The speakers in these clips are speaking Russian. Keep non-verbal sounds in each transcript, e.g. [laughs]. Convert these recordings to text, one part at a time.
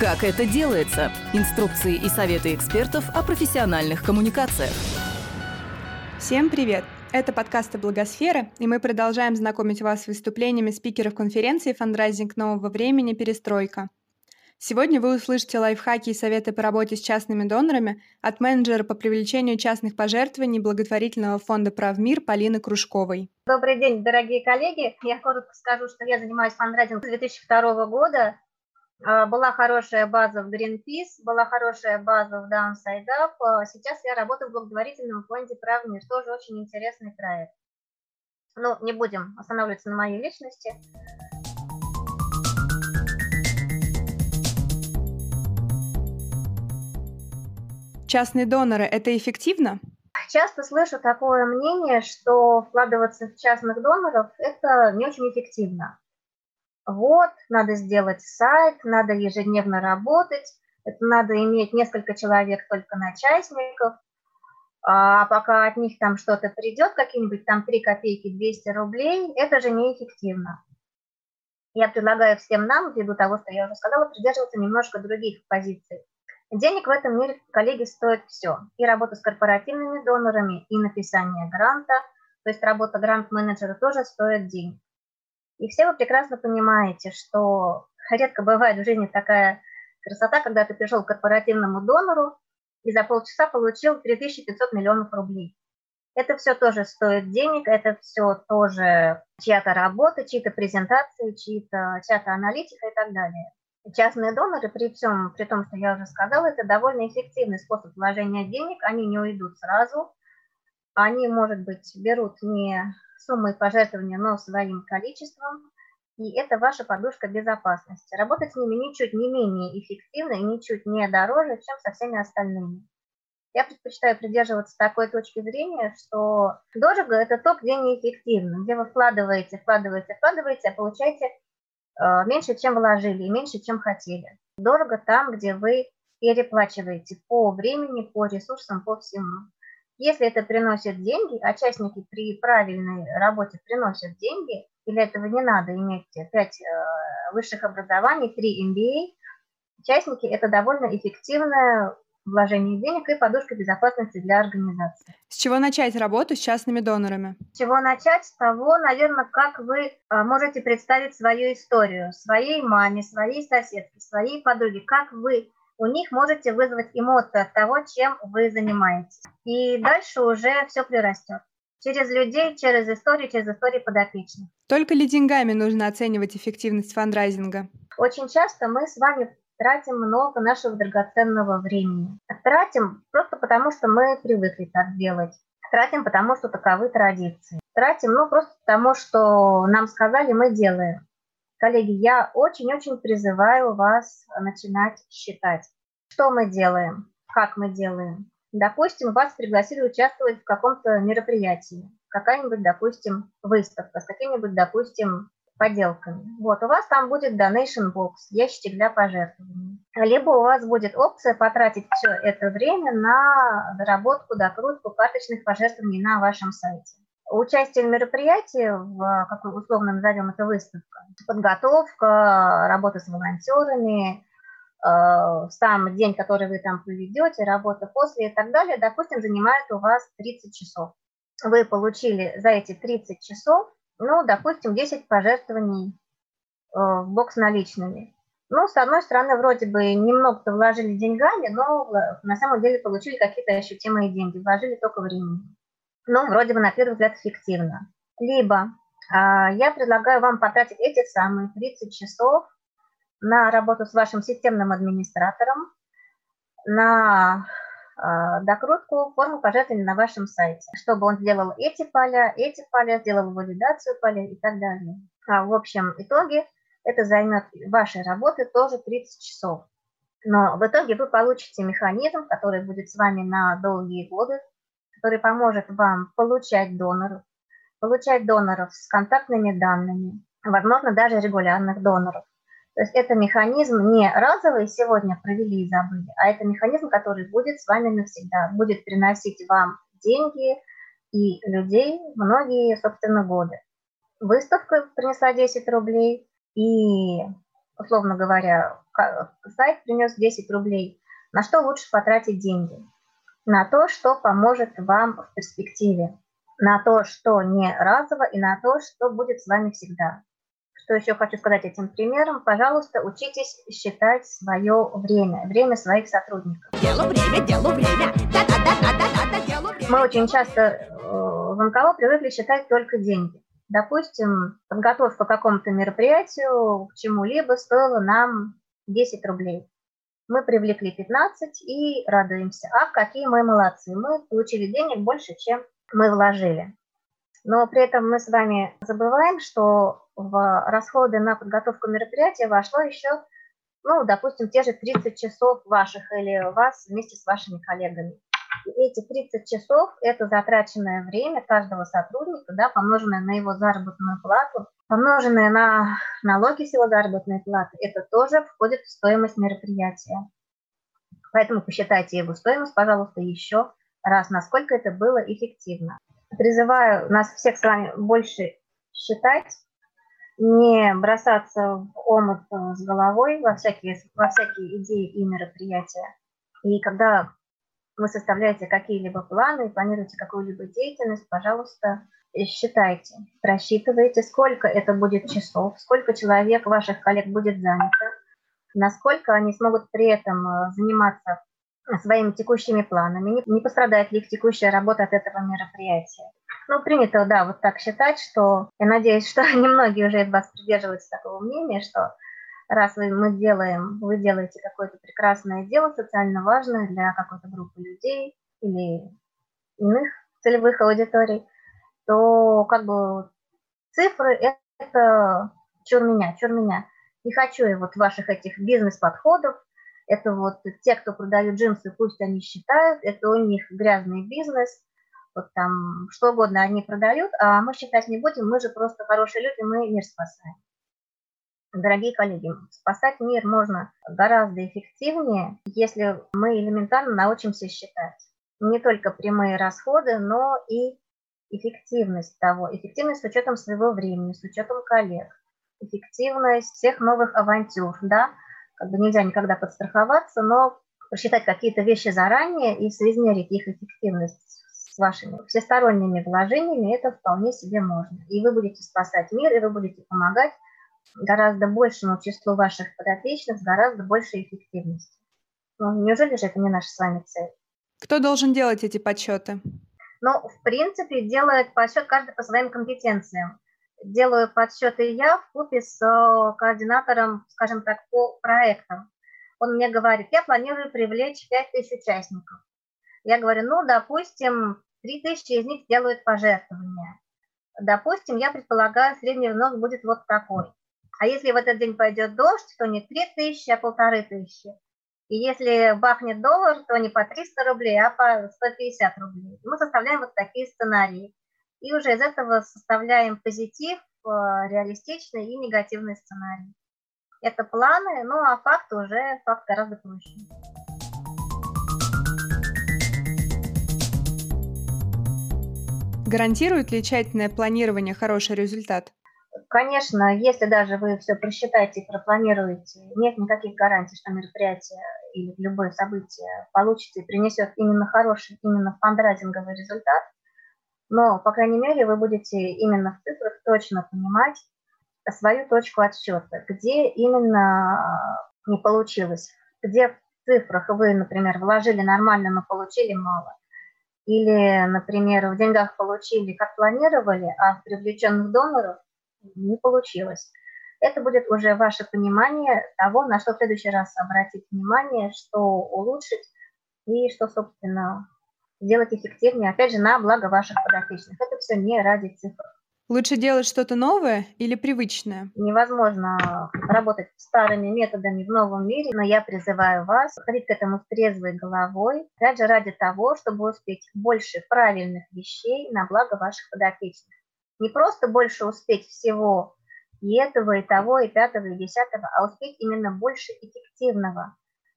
Как это делается? Инструкции и советы экспертов о профессиональных коммуникациях. Всем привет! Это подкасты «Благосфера», и мы продолжаем знакомить вас с выступлениями спикеров конференции «Фандрайзинг нового времени. Перестройка». Сегодня вы услышите лайфхаки и советы по работе с частными донорами от менеджера по привлечению частных пожертвований благотворительного фонда «Правмир» Полины Кружковой. Добрый день, дорогие коллеги. Я коротко скажу, что я занимаюсь фандрайзингом с 2002 года. А, была хорошая база в Greenpeace, была хорошая база в Downside Up. А, сейчас я работаю в благотворительном фонде «Прав мир». Тоже очень интересный проект. Ну, не будем останавливаться на моей личности. Частные доноры – это эффективно? Часто слышу такое мнение, что вкладываться в частных доноров – это не очень эффективно вот, надо сделать сайт, надо ежедневно работать, это надо иметь несколько человек только начальников, а пока от них там что-то придет, какие-нибудь там 3 копейки, 200 рублей, это же неэффективно. Я предлагаю всем нам, ввиду того, что я уже сказала, придерживаться немножко других позиций. Денег в этом мире, коллеги, стоит все. И работа с корпоративными донорами, и написание гранта, то есть работа грант-менеджера тоже стоит денег. И все вы прекрасно понимаете, что редко бывает в жизни такая красота, когда ты пришел к корпоративному донору и за полчаса получил 3500 миллионов рублей. Это все тоже стоит денег, это все тоже чья-то работа, чьи-то презентации, чьи-то, чья-то аналитика и так далее. Частные доноры, при всем, при том, что я уже сказала, это довольно эффективный способ вложения денег, они не уйдут сразу, они, может быть, берут не суммой пожертвования, но своим количеством, и это ваша подушка безопасности. Работать с ними ничуть не менее эффективно и ничуть не дороже, чем со всеми остальными. Я предпочитаю придерживаться такой точки зрения, что дорого – это то, где неэффективно, где вы вкладываете, вкладываете, вкладываете, а получаете э, меньше, чем вложили, и меньше, чем хотели. Дорого там, где вы переплачиваете по времени, по ресурсам, по всему. Если это приносит деньги, а частники при правильной работе приносят деньги, и для этого не надо иметь 5 э, высших образований, 3 MBA, частники – это довольно эффективное вложение денег и подушка безопасности для организации. С чего начать работу с частными донорами? С чего начать? С того, наверное, как вы э, можете представить свою историю своей маме, своей соседке, своей подруге, как вы у них можете вызвать эмоции от того, чем вы занимаетесь. И дальше уже все прирастет. Через людей, через истории, через истории подопечных. Только ли деньгами нужно оценивать эффективность фандрайзинга? Очень часто мы с вами тратим много нашего драгоценного времени. Тратим просто потому, что мы привыкли так делать. Тратим, потому что таковы традиции. Тратим, ну, просто потому, что нам сказали, мы делаем. Коллеги, я очень-очень призываю вас начинать считать, что мы делаем, как мы делаем. Допустим, вас пригласили участвовать в каком-то мероприятии, какая-нибудь, допустим, выставка с какими-нибудь, допустим, поделками. Вот, у вас там будет donation box, ящик для пожертвований. Либо у вас будет опция потратить все это время на доработку, докрутку карточных пожертвований на вашем сайте участие в мероприятии, в, как условно назовем это выставка, подготовка, работа с волонтерами, э, сам день, который вы там проведете, работа после и так далее, допустим, занимает у вас 30 часов. Вы получили за эти 30 часов, ну, допустим, 10 пожертвований э, в бокс наличными. Ну, с одной стороны, вроде бы немного-то вложили деньгами, но на самом деле получили какие-то ощутимые деньги, вложили только времени ну, вроде бы на первый взгляд эффективно. Либо а, я предлагаю вам потратить эти самые 30 часов на работу с вашим системным администратором, на а, докрутку формы пожертвований на вашем сайте, чтобы он сделал эти поля, эти поля, сделал валидацию полей и так далее. А в общем итоге это займет вашей работы тоже 30 часов. Но в итоге вы получите механизм, который будет с вами на долгие годы, который поможет вам получать доноров, получать доноров с контактными данными, возможно, даже регулярных доноров. То есть это механизм не разовый сегодня провели и забыли, а это механизм, который будет с вами навсегда, будет приносить вам деньги и людей многие, собственно, годы. Выставка принесла 10 рублей, и условно говоря, сайт принес 10 рублей, на что лучше потратить деньги? На то, что поможет вам в перспективе, на то, что не разово, и на то, что будет с вами всегда. Что еще хочу сказать этим примером? Пожалуйста, учитесь считать свое время, время своих сотрудников. Делу время, делу время. Да, да, да, да, да, да, делу время. Мы очень часто э, в НКО привыкли считать только деньги. Допустим, подготовка к какому-то мероприятию, к чему-либо стоила нам 10 рублей. Мы привлекли 15 и радуемся. Ах, какие мы молодцы, мы получили денег больше, чем мы вложили. Но при этом мы с вами забываем, что в расходы на подготовку мероприятия вошло еще, ну, допустим, те же 30 часов ваших или вас вместе с вашими коллегами. Эти 30 часов – это затраченное время каждого сотрудника, да, помноженное на его заработную плату, помноженное на налоги с его заработной платы, это тоже входит в стоимость мероприятия. Поэтому посчитайте его стоимость, пожалуйста, еще раз, насколько это было эффективно. Призываю нас всех с вами больше считать, не бросаться в омут с головой во всякие, во всякие идеи и мероприятия. И когда вы составляете какие-либо планы, планируете какую-либо деятельность, пожалуйста, считайте, просчитывайте, сколько это будет часов, сколько человек, ваших коллег будет занято, насколько они смогут при этом э, заниматься своими текущими планами, не пострадает ли их текущая работа от этого мероприятия. Ну, принято, да, вот так считать, что я надеюсь, что [laughs] немногие уже из вас придерживаются такого мнения, что раз вы, мы делаем, вы делаете какое-то прекрасное дело, социально важное для какой-то группы людей или иных целевых аудиторий, то как бы цифры – это чур меня, чур меня. Не хочу я вот ваших этих бизнес-подходов, это вот те, кто продают джинсы, пусть они считают, это у них грязный бизнес, вот там что угодно они продают, а мы считать не будем, мы же просто хорошие люди, мы мир спасаем. Дорогие коллеги, спасать мир можно гораздо эффективнее, если мы элементарно научимся считать. Не только прямые расходы, но и эффективность того, эффективность с учетом своего времени, с учетом коллег, эффективность всех новых авантюр, да, как бы нельзя никогда подстраховаться, но просчитать какие-то вещи заранее и соизмерить их эффективность с вашими всесторонними вложениями, это вполне себе можно. И вы будете спасать мир, и вы будете помогать гораздо большему числу ваших подопечных гораздо большей эффективностью. Ну, неужели же это не наша с вами цель? Кто должен делать эти подсчеты? Ну, в принципе, делает подсчет каждый по своим компетенциям. Делаю подсчеты я в купе с э, координатором, скажем так, по проектам. Он мне говорит, я планирую привлечь 5000 участников. Я говорю, ну, допустим, 3000 из них делают пожертвования. Допустим, я предполагаю, средний взнос будет вот такой. А если в этот день пойдет дождь, то не 3 тысячи, а полторы тысячи. И если бахнет доллар, то не по 300 рублей, а по 150 рублей. Мы составляем вот такие сценарии. И уже из этого составляем позитив, э, реалистичный и негативный сценарий. Это планы, ну а факт уже факт гораздо проще. Гарантирует ли тщательное планирование хороший результат? Конечно, если даже вы все просчитаете и пропланируете, нет никаких гарантий, что мероприятие или любое событие получится и принесет именно хороший, именно фандрайзинговый результат. Но, по крайней мере, вы будете именно в цифрах точно понимать свою точку отсчета, где именно не получилось, где в цифрах вы, например, вложили нормально, но получили мало. Или, например, в деньгах получили, как планировали, а в привлеченных доноров не получилось. Это будет уже ваше понимание того, на что в следующий раз обратить внимание, что улучшить и что, собственно, сделать эффективнее, опять же, на благо ваших подопечных. Это все не ради цифр. Лучше делать что-то новое или привычное? Невозможно работать старыми методами в новом мире, но я призываю вас ходить к этому с трезвой головой, опять же, ради того, чтобы успеть больше правильных вещей на благо ваших подопечных не просто больше успеть всего и этого, и того, и пятого, и десятого, а успеть именно больше эффективного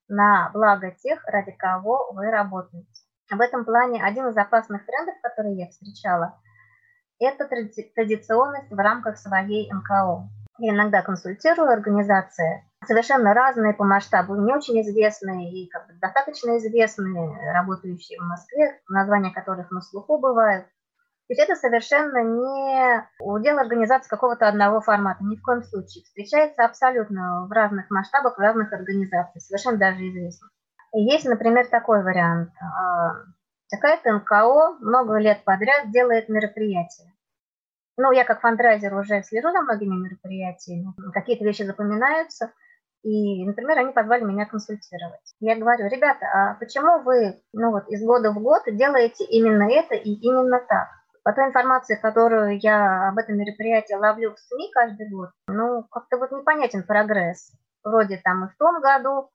на благо тех, ради кого вы работаете. В этом плане один из опасных трендов, который я встречала, это традиционность в рамках своей НКО. Я иногда консультирую организации, совершенно разные по масштабу, не очень известные и как бы достаточно известные, работающие в Москве, названия которых на слуху бывают. То есть это совершенно не удел организации какого-то одного формата, ни в коем случае. Встречается абсолютно в разных масштабах, в разных организациях, совершенно даже известно. И есть, например, такой вариант. Какая-то а, НКО много лет подряд делает мероприятия. Ну, я как фандрайзер уже слежу за многими мероприятиями, какие-то вещи запоминаются, и, например, они позвали меня консультировать. Я говорю, ребята, а почему вы ну, вот, из года в год делаете именно это и именно так? По той информации, которую я об этом мероприятии ловлю в СМИ каждый год, ну, как-то вот непонятен прогресс. Вроде там и в том году,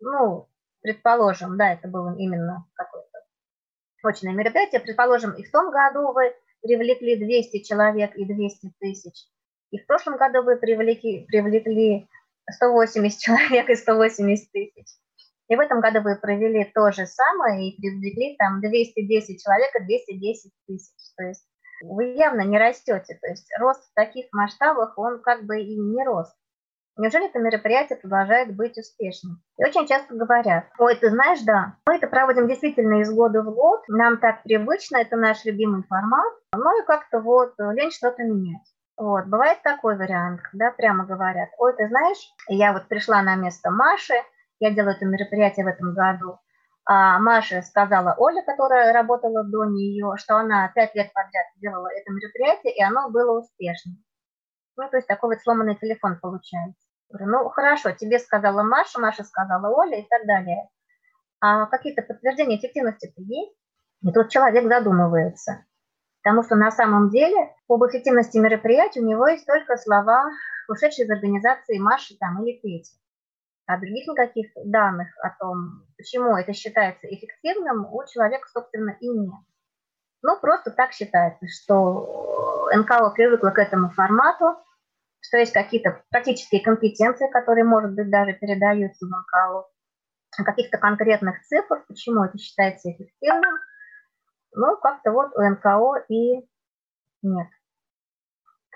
ну, предположим, да, это было именно какое-то точное мероприятие, предположим, и в том году вы привлекли 200 человек и 200 тысяч, и в прошлом году вы привлекли, привлекли 180 [laughs] человек и 180 тысяч. И в этом году вы провели то же самое и привлекли там 210 человек и 210 тысяч. То есть вы явно не растете. То есть рост в таких масштабах, он как бы и не рост. Неужели это мероприятие продолжает быть успешным? И очень часто говорят, ой, ты знаешь, да, мы это проводим действительно из года в год, нам так привычно, это наш любимый формат, ну и как-то вот лень что-то менять. Вот, бывает такой вариант, когда прямо говорят, ой, ты знаешь, я вот пришла на место Маши, я делаю это мероприятие в этом году, а Маша сказала Оля, которая работала до нее, что она пять лет подряд делала это мероприятие, и оно было успешным. Ну, то есть такой вот сломанный телефон получается. Говорю, ну, хорошо, тебе сказала Маша, Маша сказала Оля и так далее. А какие-то подтверждения эффективности-то есть? И тут человек задумывается. Потому что на самом деле об эффективности мероприятия у него есть только слова, ушедшие из организации Маши там, или Пети. А других никаких данных о том, почему это считается эффективным, у человека, собственно, и нет. Ну, просто так считается, что НКО привыкла к этому формату, что есть какие-то практические компетенции, которые, может быть, даже передаются в НКО, каких-то конкретных цифр, почему это считается эффективным – ну, как-то вот у НКО и нет.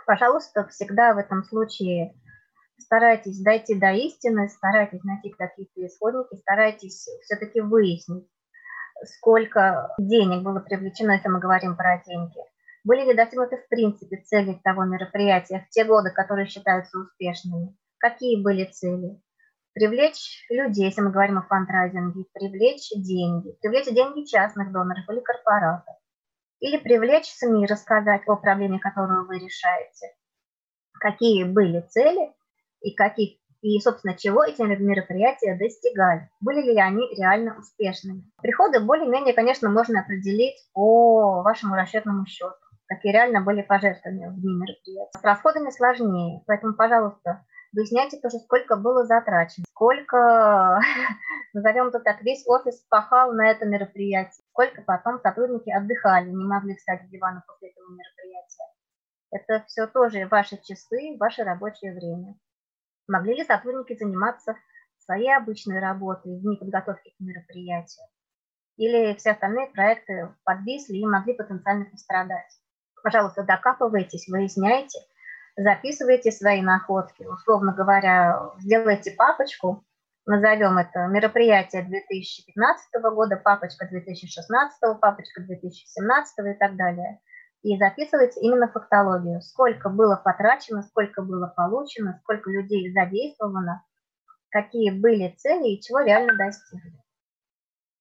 Пожалуйста, всегда в этом случае старайтесь дойти до истины, старайтесь найти какие-то исходники, старайтесь все-таки выяснить, сколько денег было привлечено, если мы говорим про деньги. Были ли достигнуты в принципе цели того мероприятия в те годы, которые считаются успешными? Какие были цели? привлечь людей, если мы говорим о фандрайзинге, привлечь деньги, привлечь деньги частных доноров или корпоратов, или привлечь СМИ, рассказать о проблеме, которую вы решаете, какие были цели и, каких, и собственно, чего эти мероприятия достигали, были ли они реально успешными. Приходы более-менее, конечно, можно определить по вашему расчетному счету, какие реально были пожертвования в дни мероприятия. С расходами сложнее, поэтому, пожалуйста, Выясняйте тоже, сколько было затрачено, сколько, [laughs] назовем это так, весь офис пахал на это мероприятие, сколько потом сотрудники отдыхали, не могли встать с дивана после этого мероприятия. Это все тоже ваши часы, ваше рабочее время. Могли ли сотрудники заниматься своей обычной работой в дни подготовки к мероприятию? Или все остальные проекты подвисли и могли потенциально пострадать? Пожалуйста, докапывайтесь, выясняйте – записывайте свои находки, условно говоря, сделайте папочку, назовем это мероприятие 2015 года, папочка 2016, папочка 2017 и так далее. И записывайте именно фактологию, сколько было потрачено, сколько было получено, сколько людей задействовано, какие были цели и чего реально достигли.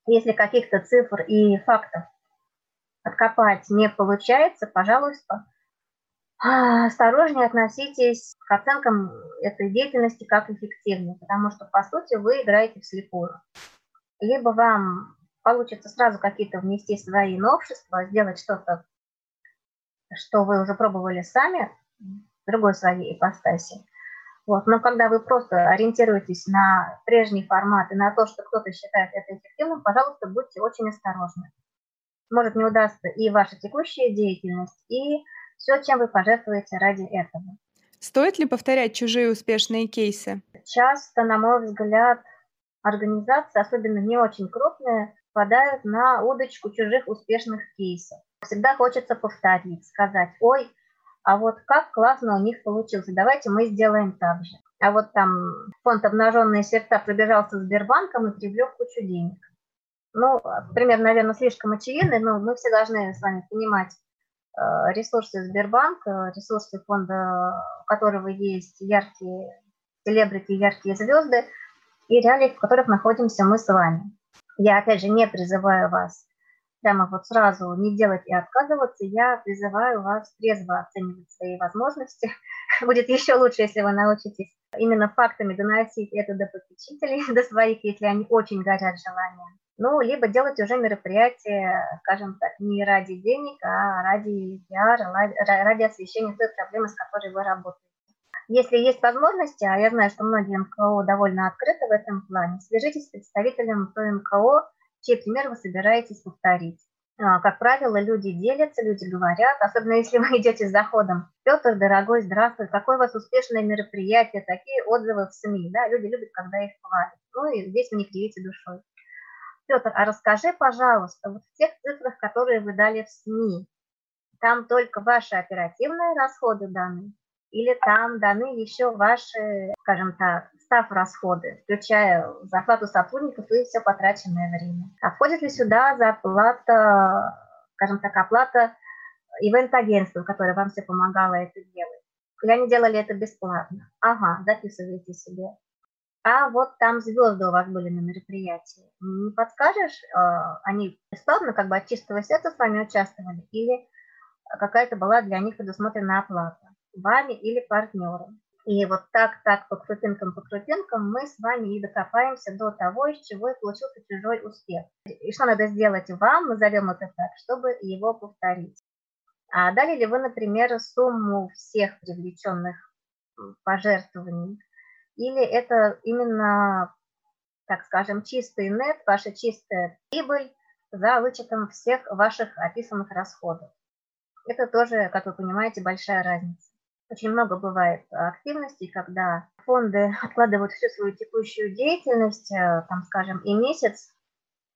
Если каких-то цифр и фактов откопать не получается, пожалуйста, а, осторожнее относитесь к оценкам этой деятельности как эффективной, потому что, по сути, вы играете вслепую. Либо вам получится сразу какие-то внести свои новшества, сделать что-то, что вы уже пробовали сами, в другой своей ипостаси. Вот. Но когда вы просто ориентируетесь на прежний формат и на то, что кто-то считает это эффективным, пожалуйста, будьте очень осторожны. Может не удастся и ваша текущая деятельность, и все, чем вы пожертвуете ради этого. Стоит ли повторять чужие успешные кейсы? Часто, на мой взгляд, организации, особенно не очень крупные, попадают на удочку чужих успешных кейсов. Всегда хочется повторить, сказать, ой, а вот как классно у них получилось, давайте мы сделаем так же. а вот там фонд «Обнаженные сердца» пробежался Сбербанком и привлек кучу денег. Ну, пример, наверное, слишком очевидный, но мы все должны с вами понимать э, ресурсы Сбербанка, ресурсы фонда, у которого есть яркие селебрити, яркие звезды, и реалии, в которых находимся мы с вами. Я, опять же, не призываю вас прямо вот сразу не делать и отказываться, я призываю вас трезво оценивать свои возможности. [laughs] Будет еще лучше, если вы научитесь именно фактами доносить это до попечителей, [laughs] до своих, если они очень горят желанием. Ну, либо делать уже мероприятие, скажем так, не ради денег, а ради пиара, ради освещения той проблемы, с которой вы работаете. Если есть возможности, а я знаю, что многие МКО довольно открыты в этом плане, свяжитесь с представителем той МКО, чей пример вы собираетесь повторить. А, как правило, люди делятся, люди говорят, особенно если [laughs] вы идете с заходом. Петр, дорогой, здравствуй, какое у вас успешное мероприятие, такие отзывы в СМИ. Да? Люди любят, когда их хвалят. Ну и здесь вы не кривите душой. Петр, а расскажи, пожалуйста, вот в тех цифрах, которые вы дали в СМИ, там только ваши оперативные расходы даны? Или там даны еще ваши, скажем так, став расходы, включая зарплату сотрудников и все потраченное время. А входит ли сюда зарплата, скажем так, оплата ивент-агентству, которое вам все помогало это делать? Или они делали это бесплатно? Ага, записывайте себе. А вот там звезды у вас были на мероприятии. Не подскажешь, а, они бесплатно, как бы от чистого сердца с вами участвовали, или какая-то была для них предусмотрена оплата? Вами или партнером? И вот так, так, по крупинкам, по крупинкам мы с вами и докопаемся до того, из чего и получился чужой успех. И что надо сделать вам, назовем это так, чтобы его повторить. А дали ли вы, например, сумму всех привлеченных пожертвований? Или это именно, так скажем, чистый нет, ваша чистая прибыль за вычетом всех ваших описанных расходов? Это тоже, как вы понимаете, большая разница. Очень много бывает активностей, когда фонды [laughs] откладывают всю свою текущую деятельность, э, там, скажем, и месяц,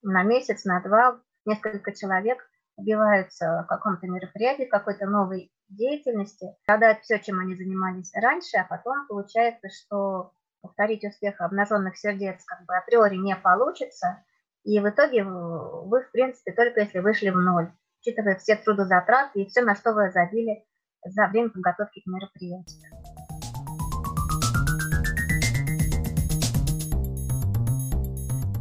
на месяц, на два, несколько человек убиваются в каком-то мероприятии, какой-то новой деятельности, продают все, чем они занимались раньше, а потом получается, что повторить успех обнаженных сердец как бы априори не получится, и в итоге вы, в принципе, только если вышли в ноль, учитывая все трудозатраты и все, на что вы забили за время подготовки к мероприятию.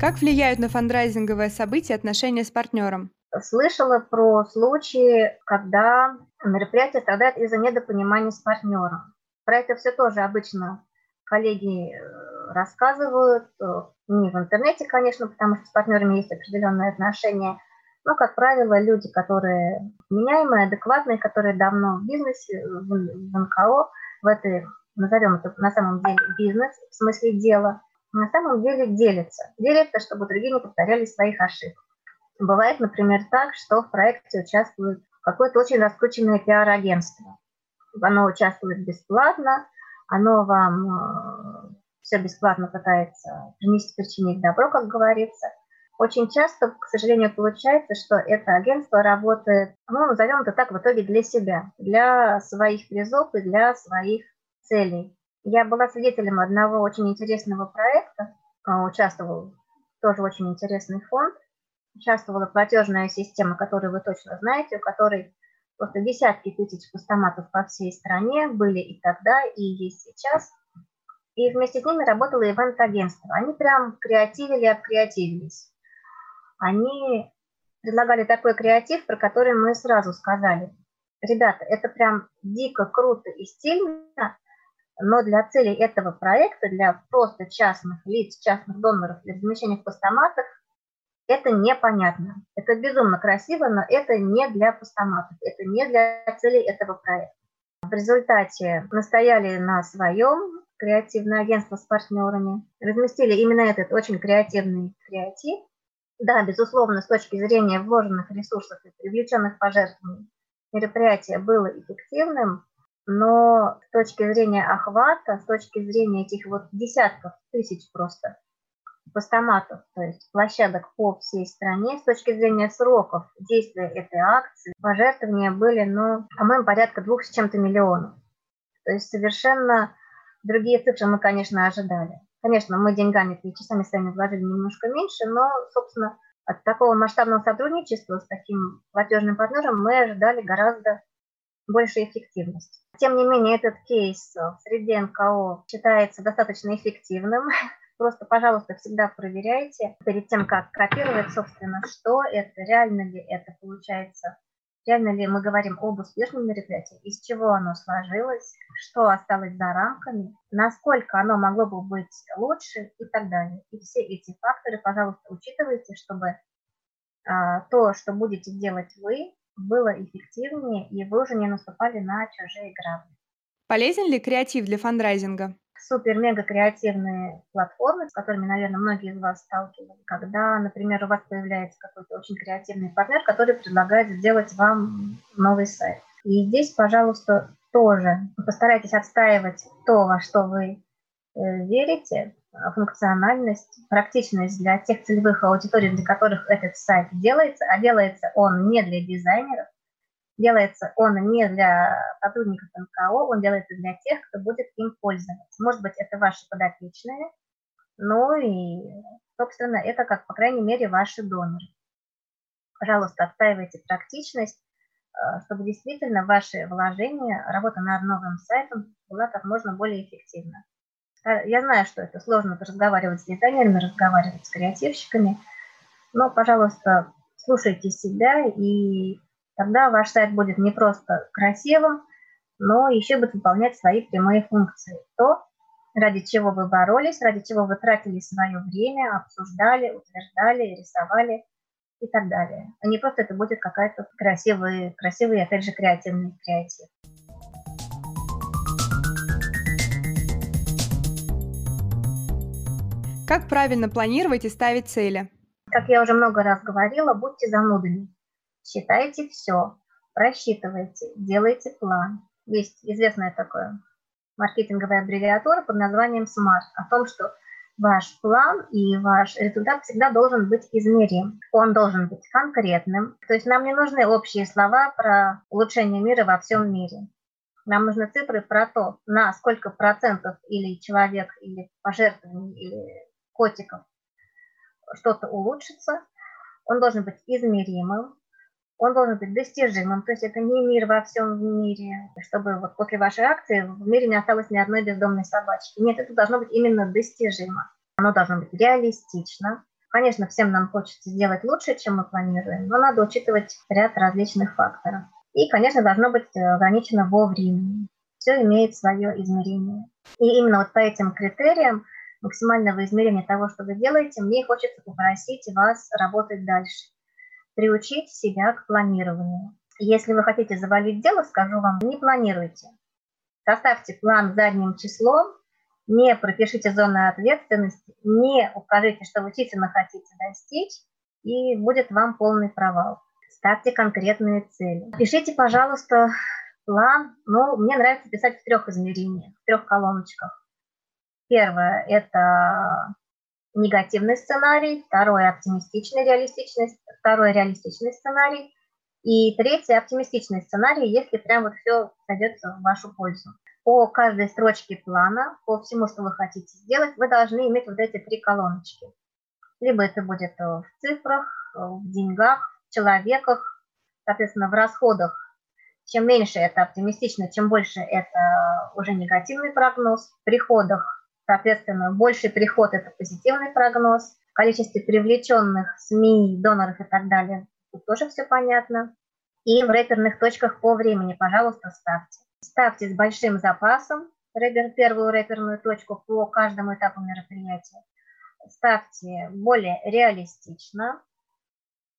Как влияют на фандрайзинговое событие отношения с партнером? Слышала про случаи, когда мероприятие страдает из-за недопонимания с партнером. Про это все тоже обычно коллеги э, рассказывают, э, не в интернете, конечно, потому что с партнерами есть определенные отношения, но, как правило, люди, которые меняемые, адекватные, которые давно в бизнесе, в НКО, в этой, назовем это на самом деле бизнес, в смысле дела, на самом деле делятся. Делятся, чтобы другие не повторяли своих ошибок. Бывает, например, так, что в проекте участвует какое-то очень раскрученное пиар-агентство. Оно участвует бесплатно, оно вам э, все бесплатно пытается принести, причинить добро, как говорится – очень часто, к сожалению, получается, что это агентство работает, ну, назовем это так, в итоге для себя, для своих призов и для своих целей. Я была свидетелем одного очень интересного проекта, а, участвовал тоже очень интересный фонд, участвовала платежная система, которую вы точно знаете, у которой просто десятки тысяч постаматов по всей стране были и тогда, и есть сейчас. И вместе с ними работало ивент-агентство. Они прям креативили, обкреативились они предлагали такой креатив, про который мы сразу сказали. Ребята, это прям дико круто и стильно, но для целей этого проекта, для просто частных лиц, частных доноров, для размещения в постаматах, это непонятно. Это безумно красиво, но это не для постаматов, это не для целей этого проекта. В результате настояли на своем креативное агентство с партнерами, разместили именно этот очень креативный креатив, да, безусловно, с точки зрения вложенных ресурсов и привлеченных пожертвований мероприятие было эффективным, но с точки зрения охвата, с точки зрения этих вот десятков тысяч просто постаматов, то есть площадок по всей стране, с точки зрения сроков действия этой акции, пожертвования были, ну, по-моему, порядка двух с чем-то миллионов. То есть совершенно Другие цифры мы, конечно, ожидали. Конечно, мы деньгами и часами сами вложили немножко меньше, но, собственно, от такого масштабного сотрудничества с таким платежным партнером мы ожидали гораздо больше эффективности. Тем не менее, этот кейс в среде НКО считается достаточно эффективным. [laughs] Просто, пожалуйста, всегда проверяйте перед тем, как копировать, собственно, что это, реально ли это получается, реально ли мы говорим об успешном мероприятии, из чего оно сложилось, что осталось за рамками, насколько оно могло бы быть лучше и так далее. И все эти факторы, пожалуйста, учитывайте, чтобы а, то, что будете делать вы, было эффективнее, и вы уже не наступали на чужие грабли. Полезен ли креатив для фандрайзинга? Супер-мега креативные платформы, с которыми, наверное, многие из вас сталкивались, когда, например, у вас появляется какой-то очень креативный партнер, который предлагает сделать вам новый сайт. И здесь, пожалуйста, тоже постарайтесь отстаивать то, во что вы э, верите, функциональность, практичность для тех целевых аудиторий, для которых этот сайт делается, а делается он не для дизайнеров, делается он не для сотрудников НКО, он делается для тех, кто будет им пользоваться. Может быть, это ваши подопечные, ну и, собственно, это, как, по крайней мере, ваши доноры. Пожалуйста, отстаивайте практичность, э, чтобы действительно ваши вложения, работа над новым сайтом была как можно более эффективна. Э, я знаю, что это сложно разговаривать с дизайнерами, разговаривать с креативщиками, но, пожалуйста, слушайте себя, и тогда ваш сайт будет не просто красивым, но еще будет выполнять свои прямые функции. То, ради чего вы боролись, ради чего вы тратили свое время, обсуждали, утверждали, рисовали и так далее. А не просто это будет какая-то красивый, красивый, опять же, креативный креатив. Как правильно планировать и ставить цели? Как я уже много раз говорила, будьте занудами. Считайте все, просчитывайте, делайте план. Есть известная такая маркетинговая аббревиатура под названием SMART о том, что ваш план и ваш результат всегда должен быть измерим. Он должен быть конкретным. То есть нам не нужны общие слова про улучшение мира во всем мире. Нам нужны цифры про то, на сколько процентов или человек, или пожертвований, или котиков что-то улучшится, он должен быть измеримым, он должен быть достижимым, то есть это не мир во всем мире, чтобы вот после вашей акции в мире не осталось ни одной бездомной собачки. Нет, это должно быть именно достижимо. Оно должно быть реалистично. Конечно, всем нам хочется сделать лучше, чем мы планируем, но надо учитывать ряд различных факторов. И, конечно, должно быть ограничено во времени. Все имеет свое измерение. И именно вот по этим критериям максимального измерения того, что вы делаете, мне хочется попросить вас работать дальше, приучить себя к планированию. Если вы хотите завалить дело, скажу вам, не планируйте. Составьте план задним числом, не пропишите зоны ответственности, не укажите, что вы действительно хотите достичь, и будет вам полный провал. Ставьте конкретные цели. Пишите, пожалуйста, план. Ну, мне нравится писать в трех измерениях, в трех колоночках. Первое – это негативный сценарий, второе – оптимистичный, реалистичный, второй – реалистичный сценарий, и третий – оптимистичный сценарий, если прям вот все сойдется в вашу пользу. По каждой строчке плана, по всему, что вы хотите сделать, вы должны иметь вот эти три колоночки. Либо это будет в цифрах, в деньгах, в человеках, соответственно, в расходах. Чем меньше это оптимистично, чем больше это уже негативный прогноз. В приходах Соответственно, больший приход – это позитивный прогноз. В количестве привлеченных СМИ, доноров и так далее тут тоже все понятно. И в реперных точках по времени, пожалуйста, ставьте. Ставьте с большим запасом репер, первую реперную точку по каждому этапу мероприятия. Ставьте более реалистично.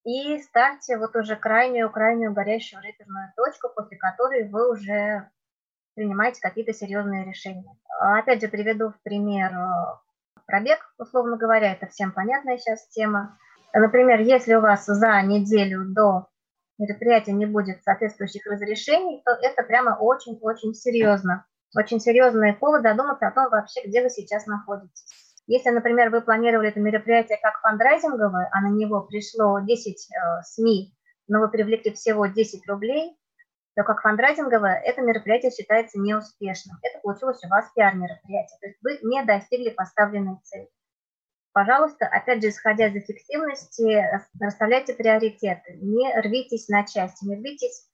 И ставьте вот уже крайнюю-крайнюю горящую реперную точку, после которой вы уже принимаете какие-то серьезные решения. Опять же, приведу в пример э, пробег, условно говоря, это всем понятная сейчас тема. Например, если у вас за неделю до мероприятия не будет соответствующих разрешений, то это прямо очень-очень серьезно. Очень серьезный повод задуматься о том вообще, где вы сейчас находитесь. Если, например, вы планировали это мероприятие как фандрайзинговое, а на него пришло 10 э, СМИ, но вы привлекли всего 10 рублей, то как фандрайзинговое это мероприятие считается неуспешным. Это получилось у вас пиар-мероприятие, то есть вы не достигли поставленной цели. Пожалуйста, опять же, исходя из эффективности, расставляйте приоритеты, не рвитесь на части, не рвитесь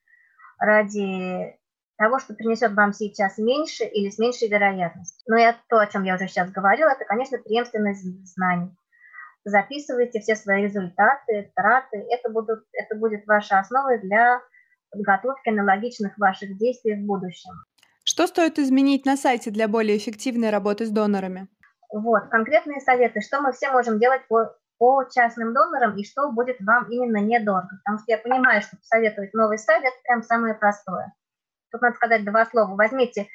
ради того, что принесет вам сейчас меньше или с меньшей вероятностью. Но я то, о чем я уже сейчас говорила, это, конечно, преемственность знаний. Записывайте все свои результаты, траты. Это, будут, это будет ваша основа для подготовки аналогичных ваших действий в будущем. Что стоит изменить на сайте для более эффективной работы с донорами? Вот, конкретные советы, что мы все можем делать по, по частным донорам и что будет вам именно недорого. Потому что я понимаю, что посоветовать новый сайт – это прям самое простое. Тут надо сказать два слова. Возьмите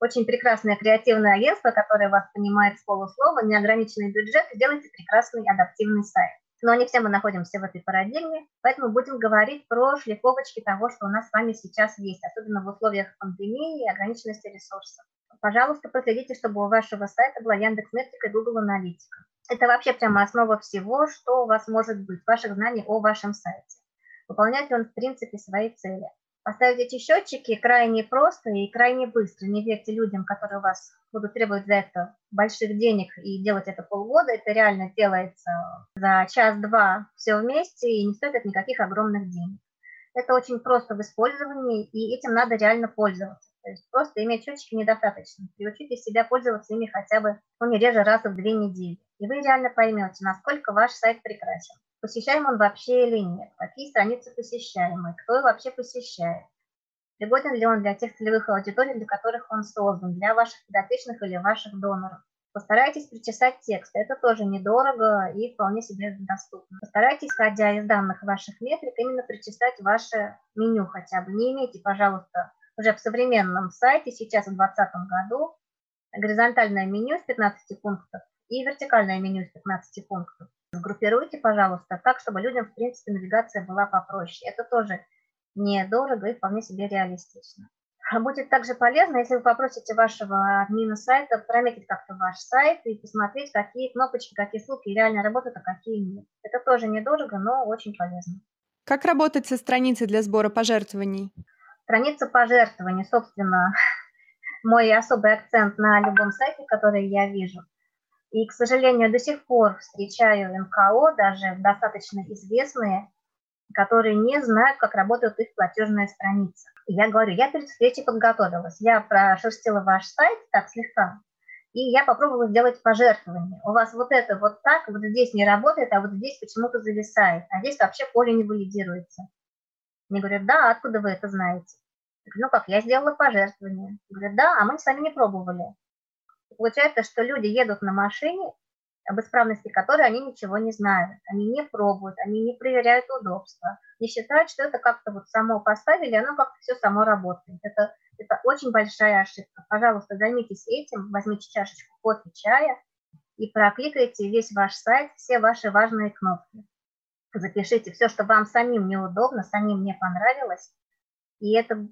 очень прекрасное креативное агентство, которое вас понимает с полуслова, неограниченный бюджет, и сделайте прекрасный адаптивный сайт. Но не все мы находимся в этой парадигме, поэтому будем говорить про шлифовочки того, что у нас с вами сейчас есть, особенно в условиях пандемии и ограниченности ресурсов. Пожалуйста, проследите, чтобы у вашего сайта была Яндекс.Метрика и Google Аналитика. Это вообще прямо основа всего, что у вас может быть, ваших знаний о вашем сайте. Выполняет ли он в принципе свои цели? Поставить эти счетчики крайне просто и крайне быстро. Не верьте людям, которые у вас будут требовать за это больших денег и делать это полгода. Это реально делается за час-два все вместе и не стоит это никаких огромных денег. Это очень просто в использовании, и этим надо реально пользоваться. То есть просто иметь счетчики недостаточно. Приучите себя пользоваться ими хотя бы, ну, не реже раз в две недели. И вы реально поймете, насколько ваш сайт прекрасен посещаем он вообще или нет, какие страницы посещаемые, кто его вообще посещает, пригоден ли он для тех целевых аудиторий, для которых он создан, для ваших подопечных или ваших доноров. Постарайтесь причесать текст, это тоже недорого и вполне себе доступно. Постарайтесь, исходя из данных ваших метрик, именно причесать ваше меню хотя бы. Не имейте, пожалуйста, уже в современном сайте, сейчас в 2020 году, горизонтальное меню с 15 пунктов и вертикальное меню с 15 пунктов. Сгруппируйте, пожалуйста, так, чтобы людям, в принципе, навигация была попроще. Это тоже недорого и вполне себе реалистично. [laughs] Будет также полезно, если вы попросите вашего админа сайта прометить как-то ваш сайт и посмотреть, какие кнопочки, какие ссылки реально работают, а какие нет. Это тоже недорого, но очень полезно. Как работать со страницей для сбора пожертвований? Страница пожертвований, собственно, [laughs] мой особый акцент на любом сайте, который я вижу – и, к сожалению, до сих пор встречаю НКО, даже достаточно известные, которые не знают, как работает их платежная страница. И я говорю, я перед встречей подготовилась, я прошерстила ваш сайт так слегка, и я попробовала сделать пожертвование. У вас вот это вот так, вот здесь не работает, а вот здесь почему-то зависает, а здесь вообще поле не валидируется. Мне говорят, да, откуда вы это знаете? Я говорю, ну как, я сделала пожертвование. Говорят, да, а мы с вами не пробовали. Получается, что люди едут на машине, об исправности которой они ничего не знают, они не пробуют, они не проверяют удобство, не считают, что это как-то вот само поставили, оно как-то все само работает. Это, это очень большая ошибка. Пожалуйста, займитесь этим, возьмите чашечку кофе, чая и прокликайте весь ваш сайт, все ваши важные кнопки. Запишите все, что вам самим неудобно, самим не понравилось, и это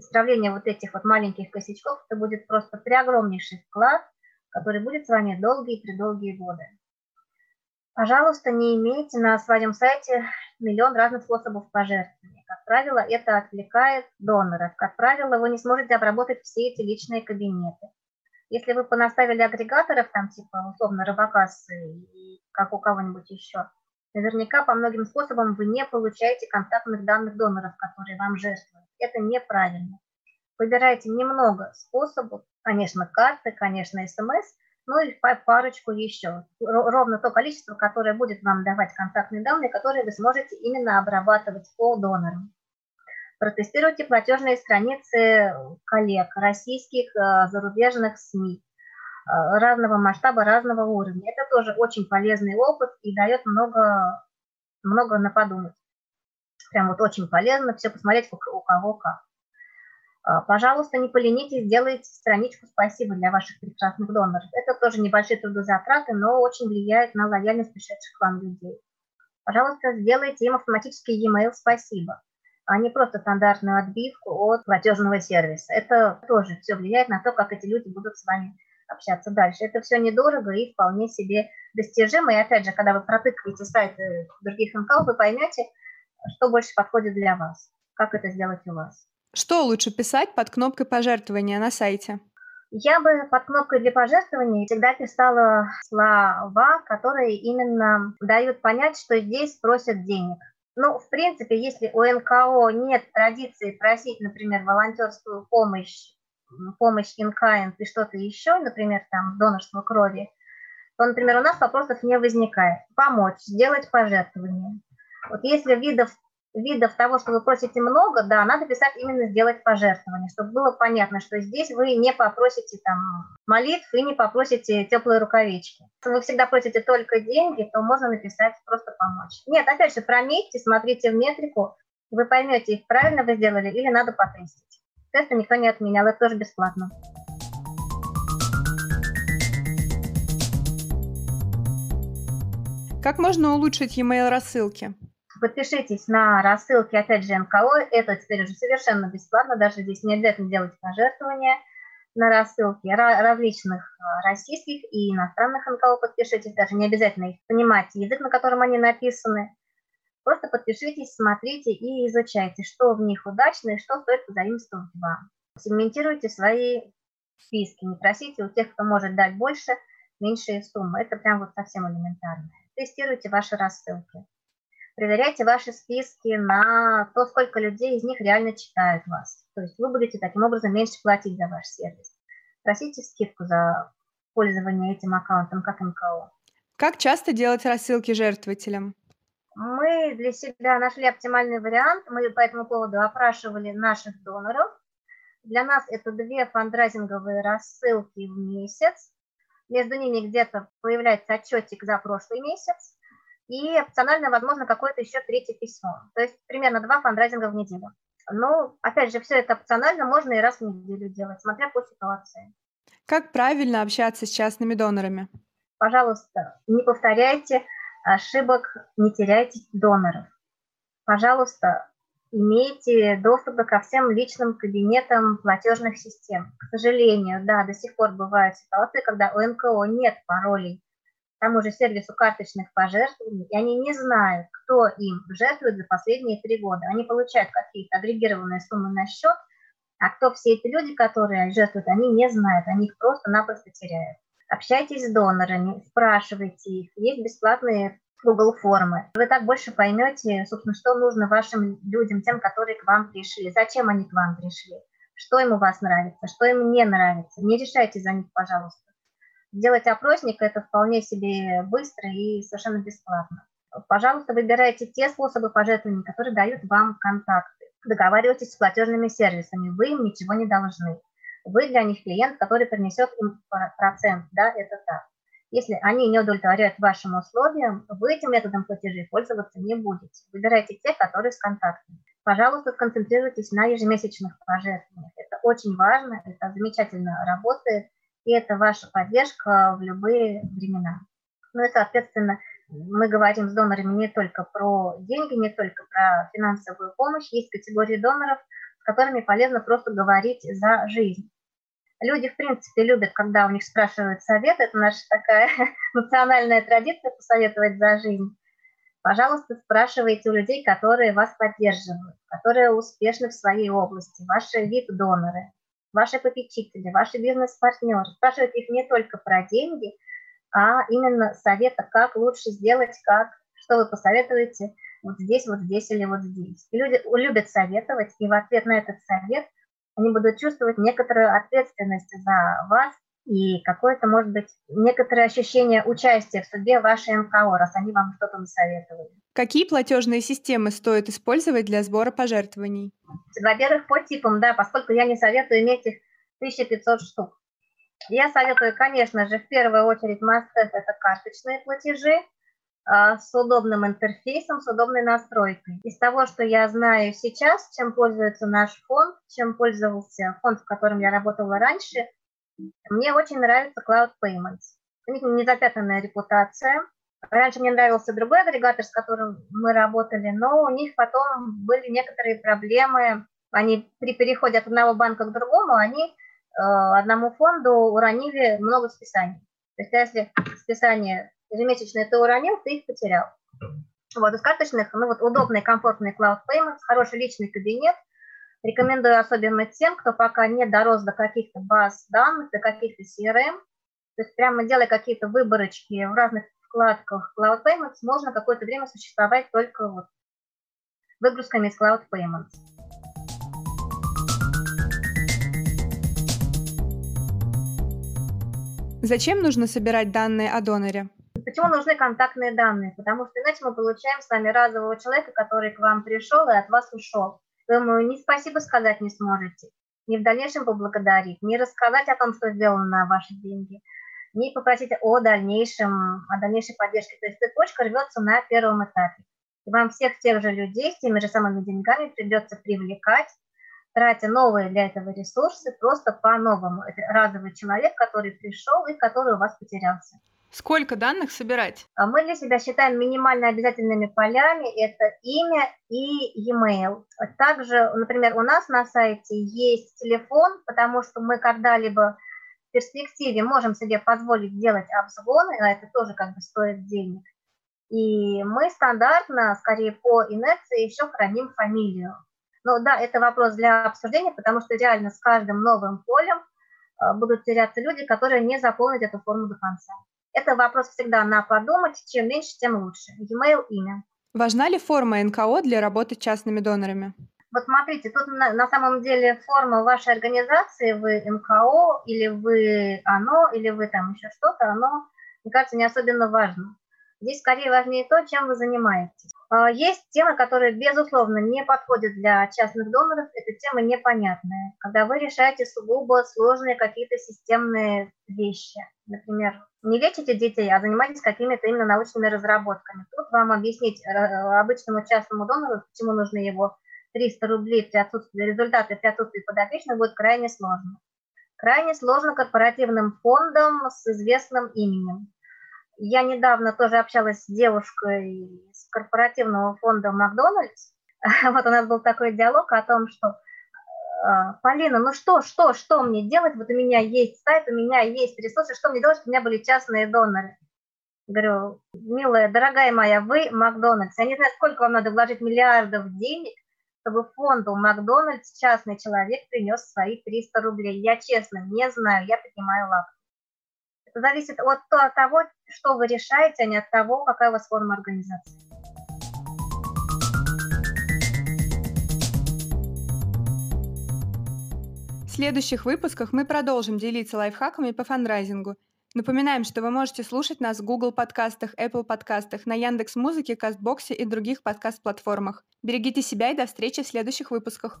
исправление вот этих вот маленьких косячков, это будет просто преогромнейший вклад, который будет с вами долгие-предолгие годы. Пожалуйста, не имейте на своем сайте миллион разных способов пожертвования. Как правило, это отвлекает доноров. Как правило, вы не сможете обработать все эти личные кабинеты. Если вы понаставили агрегаторов, там типа условно рыбакассы и как у кого-нибудь еще, наверняка по многим способам вы не получаете контактных данных доноров, которые вам жертвуют это неправильно. Выбирайте немного способов, конечно, карты, конечно, смс, ну и парочку еще. Ровно то количество, которое будет вам давать контактные данные, которые вы сможете именно обрабатывать по донорам. Протестируйте платежные страницы коллег, российских, э, зарубежных СМИ разного масштаба, разного уровня. Это тоже очень полезный опыт и дает много, много на подумать. Прям вот очень полезно все посмотреть, у кого как. А, пожалуйста, не поленитесь, сделайте страничку «Спасибо» для ваших прекрасных доноров. Это тоже небольшие трудозатраты, но очень влияет на лояльность пришедших к вам людей. Пожалуйста, сделайте им автоматический e-mail «Спасибо», а не просто стандартную отбивку от платежного сервиса. Это тоже все влияет на то, как эти люди будут с вами общаться дальше. Это все недорого и вполне себе достижимо. И опять же, когда вы протыкиваете сайты других НКО, вы поймете, что больше подходит для вас, как это сделать у вас. Что лучше писать под кнопкой пожертвования на сайте? Я бы под кнопкой для пожертвований всегда писала слова, которые именно дают понять, что здесь просят денег. Ну, в принципе, если у НКО нет традиции просить, например, волонтерскую помощь, помощь in kind и что-то еще, например, там донорство крови, то, например, у нас вопросов не возникает. Помочь, сделать пожертвование. Вот если видов видов того, что вы просите много, да, надо писать именно сделать пожертвование, чтобы было понятно, что здесь вы не попросите там молитв и не попросите теплые рукавички. Если вы всегда просите только деньги, то можно написать просто помочь. Нет, опять же, прометьте, смотрите в метрику, вы поймете, их правильно вы сделали или надо потестить. Тесты никто не отменял, это тоже бесплатно. Как можно улучшить e-mail рассылки? Подпишитесь на рассылки, опять же, НКО. Это теперь уже совершенно бесплатно. Даже здесь не обязательно делать пожертвования на рассылки различных а, российских и иностранных НКО. Подпишитесь. Даже не обязательно их понимать, язык, на котором они написаны. Просто подпишитесь, смотрите и изучайте, что в них удачно и что стоит позаимствовать вам. Сегментируйте свои списки. Не просите у тех, кто может дать больше, меньшие суммы. Это прям вот совсем элементарно. Тестируйте ваши рассылки проверяйте ваши списки на то, сколько людей из них реально читают вас. То есть вы будете таким образом меньше платить за ваш сервис. Просите скидку за пользование этим аккаунтом как МКО. Как часто делать рассылки жертвователям? Мы для себя нашли оптимальный вариант. Мы по этому поводу опрашивали наших доноров. Для нас это две фандрайзинговые рассылки в месяц. Между ними где-то появляется отчетик за прошлый месяц и опционально, возможно, какое-то еще третье письмо. То есть примерно два фандрайзинга в неделю. Но, опять же, все это опционально, можно и раз в неделю делать, смотря по ситуации. Как правильно общаться с частными донорами? Пожалуйста, не повторяйте ошибок, не теряйте доноров. Пожалуйста, имейте доступ ко всем личным кабинетам платежных систем. К сожалению, да, до сих пор бывают ситуации, когда у НКО нет паролей тому же сервису карточных пожертвований, и они не знают, кто им жертвует за последние три года. Они получают какие-то агрегированные суммы на счет, а кто все эти люди, которые жертвуют, они не знают, они их просто-напросто теряют. Общайтесь с донорами, спрашивайте их. Есть бесплатные Google формы. Вы так больше поймете, собственно, что нужно вашим людям, тем, которые к вам пришли, зачем они к вам пришли, что им у вас нравится, что им не нравится. Не решайте за них, пожалуйста. Делать опросник – это вполне себе быстро и совершенно бесплатно. Пожалуйста, выбирайте те способы пожертвований, которые дают вам контакты. Договаривайтесь с платежными сервисами, вы им ничего не должны. Вы для них клиент, который принесет им процент, да, это так. Если они не удовлетворяют вашим условиям, вы этим методом платежей пользоваться не будете. Выбирайте те, которые с контактами. Пожалуйста, сконцентрируйтесь на ежемесячных пожертвованиях. Это очень важно, это замечательно работает и это ваша поддержка в любые времена. Ну и, соответственно, мы говорим с донорами не только про деньги, не только про финансовую помощь. Есть категории доноров, с которыми полезно просто говорить за жизнь. Люди, в принципе, любят, когда у них спрашивают совет. Это наша такая [laughs] национальная традиция посоветовать за жизнь. Пожалуйста, спрашивайте у людей, которые вас поддерживают, которые успешны в своей области, ваши вип-доноры ваши попечители, ваши бизнес-партнеры. Спрашивают их не только про деньги, а именно совета, как лучше сделать, как, что вы посоветуете вот здесь, вот здесь или вот здесь. И люди любят советовать, и в ответ на этот совет они будут чувствовать некоторую ответственность за вас и какое-то, может быть, некоторое ощущение участия в судьбе вашей НКО, раз они вам что-то насоветовали. Какие платежные системы стоит использовать для сбора пожертвований? Во-первых, по типам, да, поскольку я не советую иметь их 1500 штук. Я советую, конечно же, в первую очередь must-have – это карточные платежи с удобным интерфейсом, с удобной настройкой. Из того, что я знаю сейчас, чем пользуется наш фонд, чем пользовался фонд, в котором я работала раньше, мне очень нравится Cloud Payments. У них незапятнанная репутация – Раньше мне нравился другой агрегатор, с которым мы работали, но у них потом были некоторые проблемы. Они при переходе от одного банка к другому, они э, одному фонду уронили много списаний. То есть если списание ежемесячное ты уронил, ты их потерял. Вот, из карточных, ну вот удобный, комфортный Cloud Payments, хороший личный кабинет, Рекомендую особенно тем, кто пока не дорос до каких-то баз данных, до каких-то CRM. То есть прямо делая какие-то выборочки в разных вкладках Cloud Payments, можно какое-то время существовать только вот выгрузками из Cloud Payments. Зачем нужно собирать данные о доноре? Почему нужны контактные данные? Потому что иначе мы получаем с вами разового человека, который к вам пришел и от вас ушел. Вы ему ни спасибо сказать не сможете, ни в дальнейшем поблагодарить, ни рассказать о том, что сделано на ваши деньги, ни попросить о дальнейшем, о дальнейшей поддержке. То есть цепочка рвется на первом этапе. И вам всех тех же людей с теми же самыми деньгами придется привлекать, тратя новые для этого ресурсы просто по-новому. Это разовый человек, который пришел и который у вас потерялся. Сколько данных собирать? А мы для себя считаем минимально обязательными полями это имя и e-mail. Также, например, у нас на сайте есть телефон, потому что мы когда-либо в перспективе можем себе позволить делать обзвоны, а это тоже как бы стоит денег. И мы стандартно, скорее по инерции, еще храним фамилию. Но да, это вопрос для обсуждения, потому что реально с каждым новым полем а, будут теряться люди, которые не заполнят эту форму до конца. Это вопрос всегда на подумать. Чем меньше, тем лучше. E-mail, имя. Важна ли форма НКО для работы с частными донорами? Вот смотрите, тут на, на самом деле форма вашей организации, вы НКО, или вы оно, или вы там еще что-то, оно, мне кажется, не особенно важно. Здесь скорее важнее то, чем вы занимаетесь. А, есть темы, которые, безусловно, не подходят для частных доноров. Это темы непонятные. Когда вы решаете сугубо сложные какие-то системные вещи. Например, не лечите детей, а занимаетесь какими-то именно научными разработками. Тут вам объяснить э, обычному частному донору, почему нужно его 300 рублей при отсутствии результата, при отсутствии подопечных, будет крайне сложно. Крайне сложно корпоративным фондом с известным именем. Я недавно тоже общалась с девушкой из корпоративного фонда Макдональдс. [laughs] Вот у нас был такой диалог о том, что «А, Полина, ну что, что, что мне делать? Вот у меня есть сайт, у меня есть ресурсы, что мне делать, чтобы у меня были частные доноры? Говорю, милая, дорогая моя, вы Макдональдс. Я не знаю, сколько вам надо вложить миллиардов денег, чтобы фонду Макдональдс частный человек принес свои 300 рублей. Я честно не знаю, я поднимаю лапу. Зависит от того, что вы решаете, а не от того, какая у вас форма организации. В следующих выпусках мы продолжим делиться лайфхаками по фандрайзингу. Напоминаем, что вы можете слушать нас в Google подкастах, Apple подкастах, на Яндекс Музыке, Кастбоксе и других подкаст-платформах. Берегите себя и до встречи в следующих выпусках.